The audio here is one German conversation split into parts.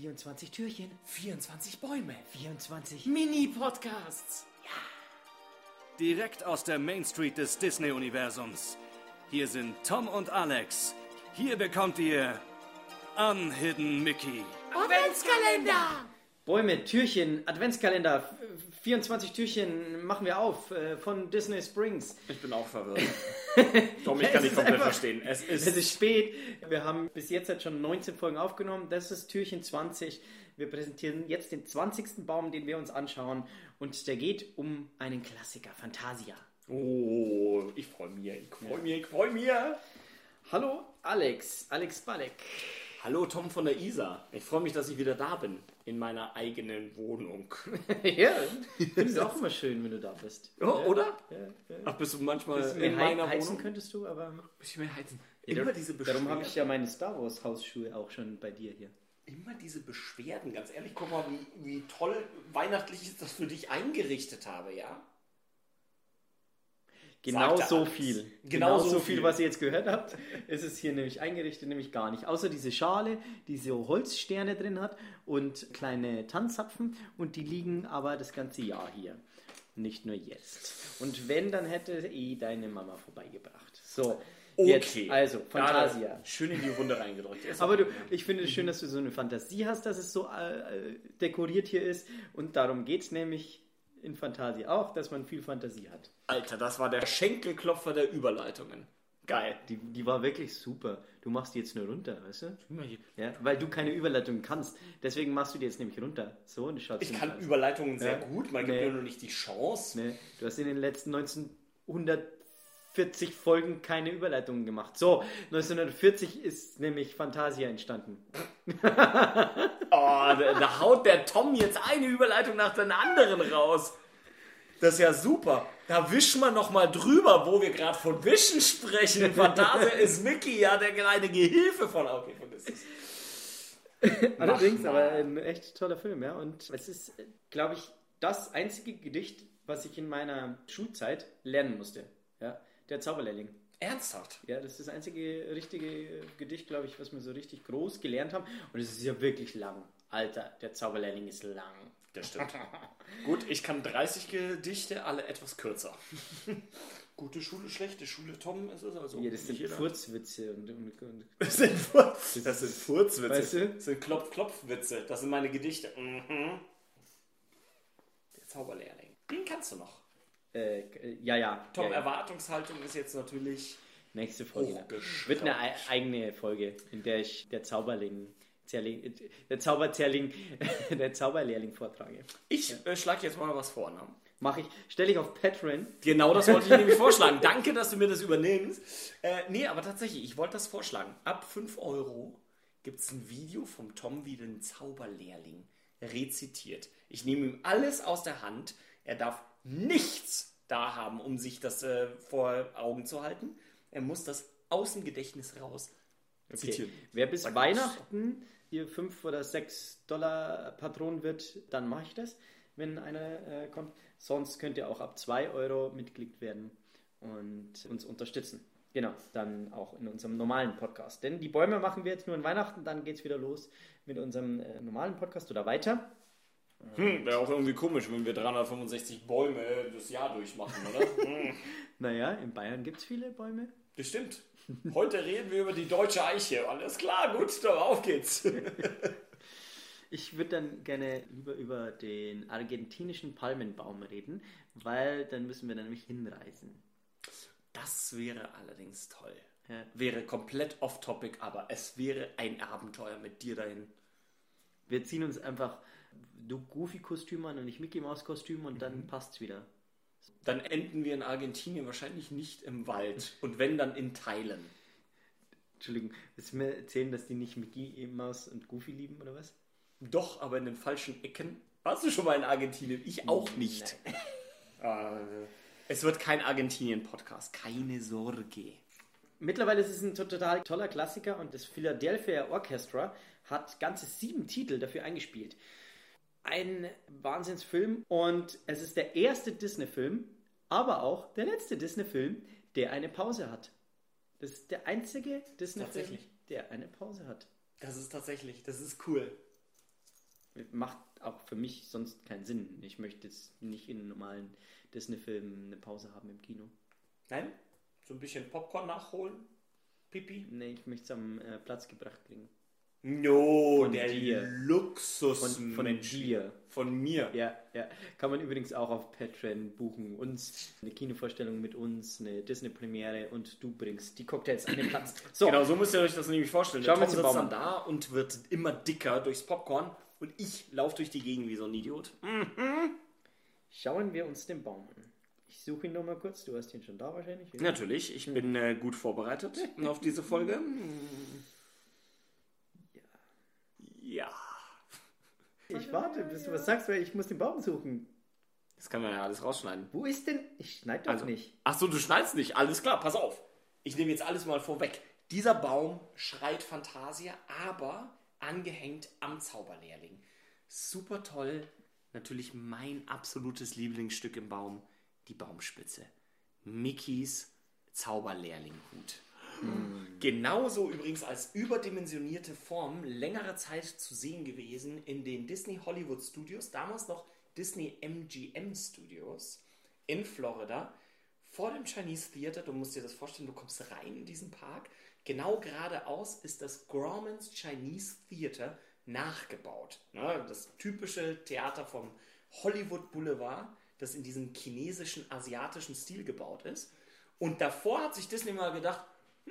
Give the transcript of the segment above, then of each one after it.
24 Türchen, 24 Bäume. 24 Mini-Podcasts. Direkt aus der Main Street des Disney-Universums. Hier sind Tom und Alex. Hier bekommt ihr Unhidden Mickey. Adventskalender. Bäume, Türchen, Adventskalender, f- 24 Türchen machen wir auf äh, von Disney Springs. Ich bin auch verwirrt. Tom, ich kann ist nicht komplett einfach- verstehen. Es Es ist, ist spät. Wir haben bis jetzt halt schon 19 Folgen aufgenommen. Das ist Türchen 20. Wir präsentieren jetzt den 20. Baum, den wir uns anschauen. Und der geht um einen Klassiker, Fantasia. Oh, ich freue mich. Ich freue mich. Ich freue mich. Hallo, Alex. Alex Balek. Hallo, Tom von der Isar. Ich freue mich, dass ich wieder da bin. In meiner eigenen Wohnung. ja, finde es auch immer schön, wenn du da bist. Oh, oder? Ja, ja. Ach, bist du manchmal Bisschen in mehr meiner hei- heizen Wohnung? könntest du, aber Bisschen mehr heizen. Immer diese darum habe ich Beschwerden. ja meine Star Wars Hausschuhe auch schon bei dir hier. Immer diese Beschwerden. Ganz ehrlich, guck mal, wie, wie toll weihnachtlich ich das für dich eingerichtet habe, ja? Genau so alles. viel. Genau so so viel. viel, was ihr jetzt gehört habt, ist es hier nämlich eingerichtet, nämlich gar nicht. Außer diese Schale, die so Holzsterne drin hat und kleine Tanzzapfen und die liegen aber das ganze Jahr hier. Nicht nur jetzt. Und wenn, dann hätte eh deine Mama vorbeigebracht. So, jetzt, also, Fantasia. Ja, schön in die Runde reingedrückt. Aber du, ich finde es schön, dass du so eine Fantasie hast, dass es so äh, äh, dekoriert hier ist. Und darum geht es nämlich in Fantasie auch, dass man viel Fantasie hat. Alter, das war der Schenkelklopfer der Überleitungen. Geil. Die, die war wirklich super. Du machst die jetzt nur runter, weißt du? Ja, weil du keine Überleitung kannst. Deswegen machst du die jetzt nämlich runter. So, und schaut Ich kann Überleitungen sehr Ja. gut, man gibt Nee. mir nur nicht die Chance. Nee, du hast in den letzten 1940 Folgen keine Überleitungen gemacht. So, 1940 ist nämlich Fantasia entstanden. Oh, da, haut der Tom jetzt eine Überleitung nach der anderen raus. Das ist ja super. Da wischen wir noch mal drüber, wo wir gerade von Wischen sprechen. Fantasia ist Mickey ja der kleine Gehilfe von... Okay, vergiss es. Allerdings, aber ein echt toller Film, ja. Und es ist, glaube ich, das einzige Gedicht, was ich in meiner Schulzeit lernen musste. Ja, der Zauberlehrling. Ernsthaft? Ja, das ist das einzige richtige Gedicht, glaube ich, was wir so richtig groß gelernt haben. Und es ist ja wirklich lang. Alter, der Zauberlehrling ist lang. Das stimmt. Gut, ich kann 30 Gedichte, alle etwas kürzer. Gute Schule, schlechte Schule, Tom, es ist also. Ja, das sind jeder- Furzwitze und, und, und Das sind, Fur das sind Furzwitze. Weißt du? Das sind Klopf-Klopf-Witze. Das sind meine Gedichte. Mhm. Der Zauberlehrling. Den kannst du noch. Äh, ja, ja. Tom, ja, ja. Erwartungshaltung ist jetzt natürlich. Nächste Folge. Wird eine ei- eigene Folge, in der ich der Zauberling, Zerling, der Zauberzerling, der Zauberlehrling vortrage. Ich äh, schlage jetzt mal was vor. Ne? Mache ich, stelle ich auf Patreon. Genau das wollte ich nämlich vorschlagen. Danke, dass du mir das übernimmst. Äh, nee, aber tatsächlich, ich wollte das vorschlagen. Ab 5 Euro gibt es ein Video vom Tom, wie den Zauberlehrling rezitiert. Ich nehme ihm alles aus der Hand. Er darf nichts da haben, um sich das äh, vor Augen zu halten. Er muss das aus dem Gedächtnis raus zitieren. Wer bis Weihnachten hier 5 oder 6 Dollar Patron wird, dann mache ich das, wenn einer äh, kommt. Sonst könnt ihr auch ab 2 Euro Mitglied werden und uns unterstützen. Genau, dann auch in unserem normalen Podcast. Denn die Bäume machen wir jetzt nur in Weihnachten, dann geht es wieder los mit unserem äh, normalen Podcast oder weiter. Hm, Wäre auch irgendwie komisch, wenn wir 365 Bäume das Jahr durchmachen, oder? Hm. Naja, in Bayern gibt es viele Bäume. Bestimmt. Heute reden wir über die deutsche Eiche. Alles klar, gut, dann auf geht's. Ich würde dann gerne lieber über den argentinischen Palmenbaum reden, weil dann müssen wir nämlich hinreisen. Das wäre allerdings toll. Ja. Wäre komplett off-topic, aber es wäre ein Abenteuer mit dir dahin. Wir ziehen uns einfach Goofy-Kostüm an und ich Mickey Maus-Kostüm und dann passt's wieder. Dann enden wir in Argentinien wahrscheinlich nicht im Wald. Und wenn, dann in Teilen. Entschuldigung, willst du mir erzählen, dass die nicht Mickey Maus und Goofy lieben oder was? Doch, aber in den falschen Ecken. Warst du schon mal in Argentinien? Ich auch nicht. Äh, es wird kein Argentinien-Podcast. Keine Sorge. Mittlerweile ist es ein total toller Klassiker und das Philadelphia Orchestra hat ganze sieben Titel dafür eingespielt. Ein Wahnsinnsfilm und es ist der erste Disney-Film, aber auch der letzte Disney-Film, der eine Pause hat. Das ist der einzige Disney-Film, der eine Pause hat. Das ist tatsächlich, das ist cool. macht auch für mich sonst keinen Sinn. Ich möchte jetzt nicht in normalen Disney-Film eine Pause haben im Kino. Nein? So ein bisschen Popcorn nachholen? Pipi? Nee, ich möchte es am äh, Platz gebracht kriegen. No, Von der dir. Luxus Von, von dir. Von mir. Ja, ja. Kann man übrigens auch auf Patreon buchen. Uns eine Kinovorstellung mit uns, eine Disney-Premiere und du bringst die Cocktails an den Platz. So, Genau, so müsst ihr euch das nämlich vorstellen. Schauen der Tom sitzt Baum dann da und wird immer dicker durchs Popcorn und ich laufe durch die Gegend wie so ein Idiot. schauen wir uns den Baum an. Ich suche ihn nochmal kurz. Du hast ihn schon da wahrscheinlich. Natürlich, ich bin äh, gut vorbereitet auf diese Folge. Ja. Ich warte, bis du was sagst, weil ich muss den Baum suchen. Das kann man ja alles rausschneiden. Wo ist denn? Ich schneide doch Also, nicht. Ach so, du schneidest nicht. Alles klar, pass auf. Ich nehme jetzt alles mal vorweg. Dieser Baum schreit Fantasia, aber angehängt am Zauberlehrling. Super toll. Natürlich mein absolutes Lieblingsstück im Baum, die Baumspitze. Mickeys Zauberlehrlinghut. Genauso übrigens als überdimensionierte Form längere Zeit zu sehen gewesen in den Disney Hollywood Studios, damals noch Disney MGM Studios in Florida, vor dem Chinese Theater. Du musst dir das vorstellen, du kommst rein in diesen Park. Genau geradeaus ist das Grauman's Chinese Theater nachgebaut. Ne, Das typische Theater vom Hollywood Boulevard, das in diesem chinesischen, asiatischen Stil gebaut ist. Und davor hat sich Disney mal gedacht,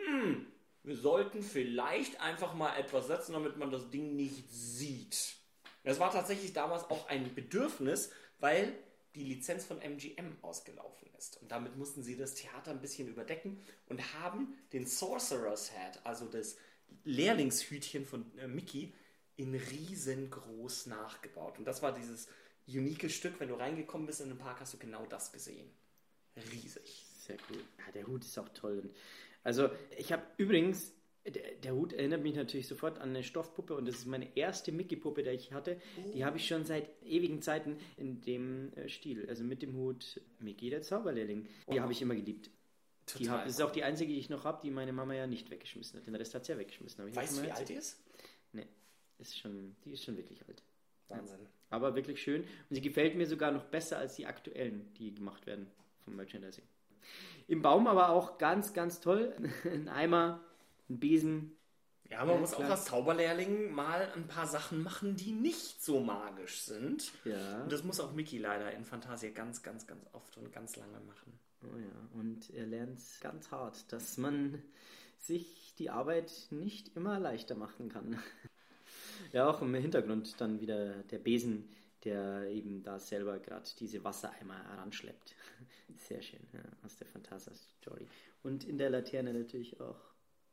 hm, wir sollten vielleicht einfach mal etwas setzen, damit man das Ding nicht sieht. Das war tatsächlich damals auch ein Bedürfnis, weil die Lizenz von MGM ausgelaufen ist. Und damit mussten sie das Theater ein bisschen überdecken und haben den Sorcerer's Hat, also das Lehrlingshütchen von äh, Mickey, in riesengroß nachgebaut. Und das war dieses unique Stück. Wenn du reingekommen bist in den Park, hast du genau das gesehen. Riesig. Sehr cool. Ja, der Hut ist auch toll. Und Also, ich habe übrigens, der, der Hut erinnert mich natürlich sofort an eine Stoffpuppe und das ist meine erste Mickey-Puppe, die ich hatte. Die habe ich schon seit ewigen Zeiten in dem äh, Stil, also mit dem Hut Mickey, der Zauberlehrling. Die habe ich immer geliebt. Die Total hab, das ist auch die einzige, die ich noch habe, die meine Mama ja nicht weggeschmissen hat. Den Rest hat sie ja weggeschmissen. Hab ich Weißt du, wie mal alt die erzählt. ist? Nee, ist schon, die ist schon wirklich alt. Wahnsinn. Aber wirklich schön. Und sie gefällt mir sogar noch besser als die aktuellen, die gemacht werden vom Merchandising. Im Baum aber auch ganz, ganz toll. Ein Eimer, ein Besen. Ja, man Ja, muss klar. auch als Zauberlehrling mal ein paar Sachen machen, die nicht so magisch sind. Ja. Und das muss auch Mickey leider in Fantasia ganz, ganz, ganz oft und ganz lange machen. Oh ja. Und er lernt ganz hart, dass man sich die Arbeit nicht immer leichter machen kann. Ja, auch im Hintergrund dann wieder der Besen, der eben da selber gerade diese Wassereimer heranschleppt. Sehr schön, ja, aus der Phantasia-Story. Und in der Laterne natürlich auch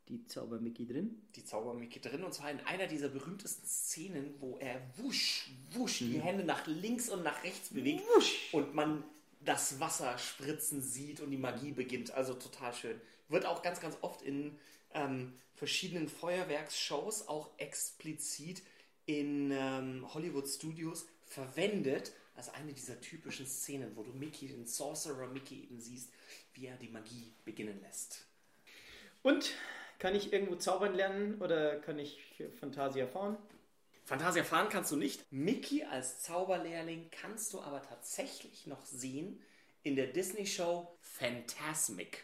die Zauber-Mickey drin. Die Zauber-Mickey drin und zwar in einer dieser berühmtesten Szenen, wo er wusch, wusch die Hände nach links und nach rechts bewegt und man das Wasser spritzen sieht und die Magie beginnt. Also total schön. Wird auch ganz, ganz oft in ähm, verschiedenen Feuerwerksshows auch explizit in ähm, Hollywood Studios verwendet. als eine dieser typischen Szenen, wo du Mickey, den Sorcerer Mickey eben siehst, wie er die Magie beginnen lässt. Und kann ich irgendwo zaubern lernen oder kann ich Fantasia fahren? Fantasia fahren kannst du nicht. Mickey als Zauberlehrling kannst du aber tatsächlich noch sehen in der Disney-Show Fantasmic.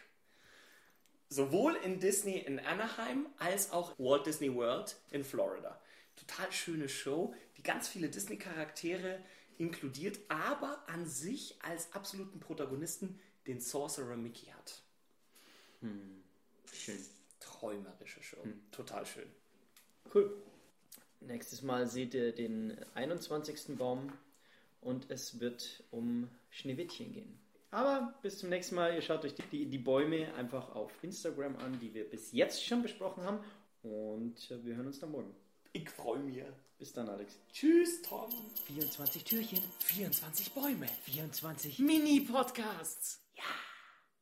Sowohl in Disney in Anaheim als auch Walt Disney World in Florida. Total schöne Show, die ganz viele Disney-Charaktere inkludiert, aber an sich als absoluten Protagonisten den Sorcerer Mickey hat. Schön. Träumerische Show. Total schön. Cool. Nächstes Mal seht ihr den 21. Baum und es wird um Schneewittchen gehen. Aber bis zum nächsten Mal. Ihr schaut euch die, die, die Bäume einfach auf Instagram an, die wir bis jetzt schon besprochen haben. Und äh, wir hören uns dann morgen. Ich freue mich. Bis dann, Alex. Tschüss, Tom. 24 Türchen, 24 Bäume. 24 Mini-Podcasts. Ja.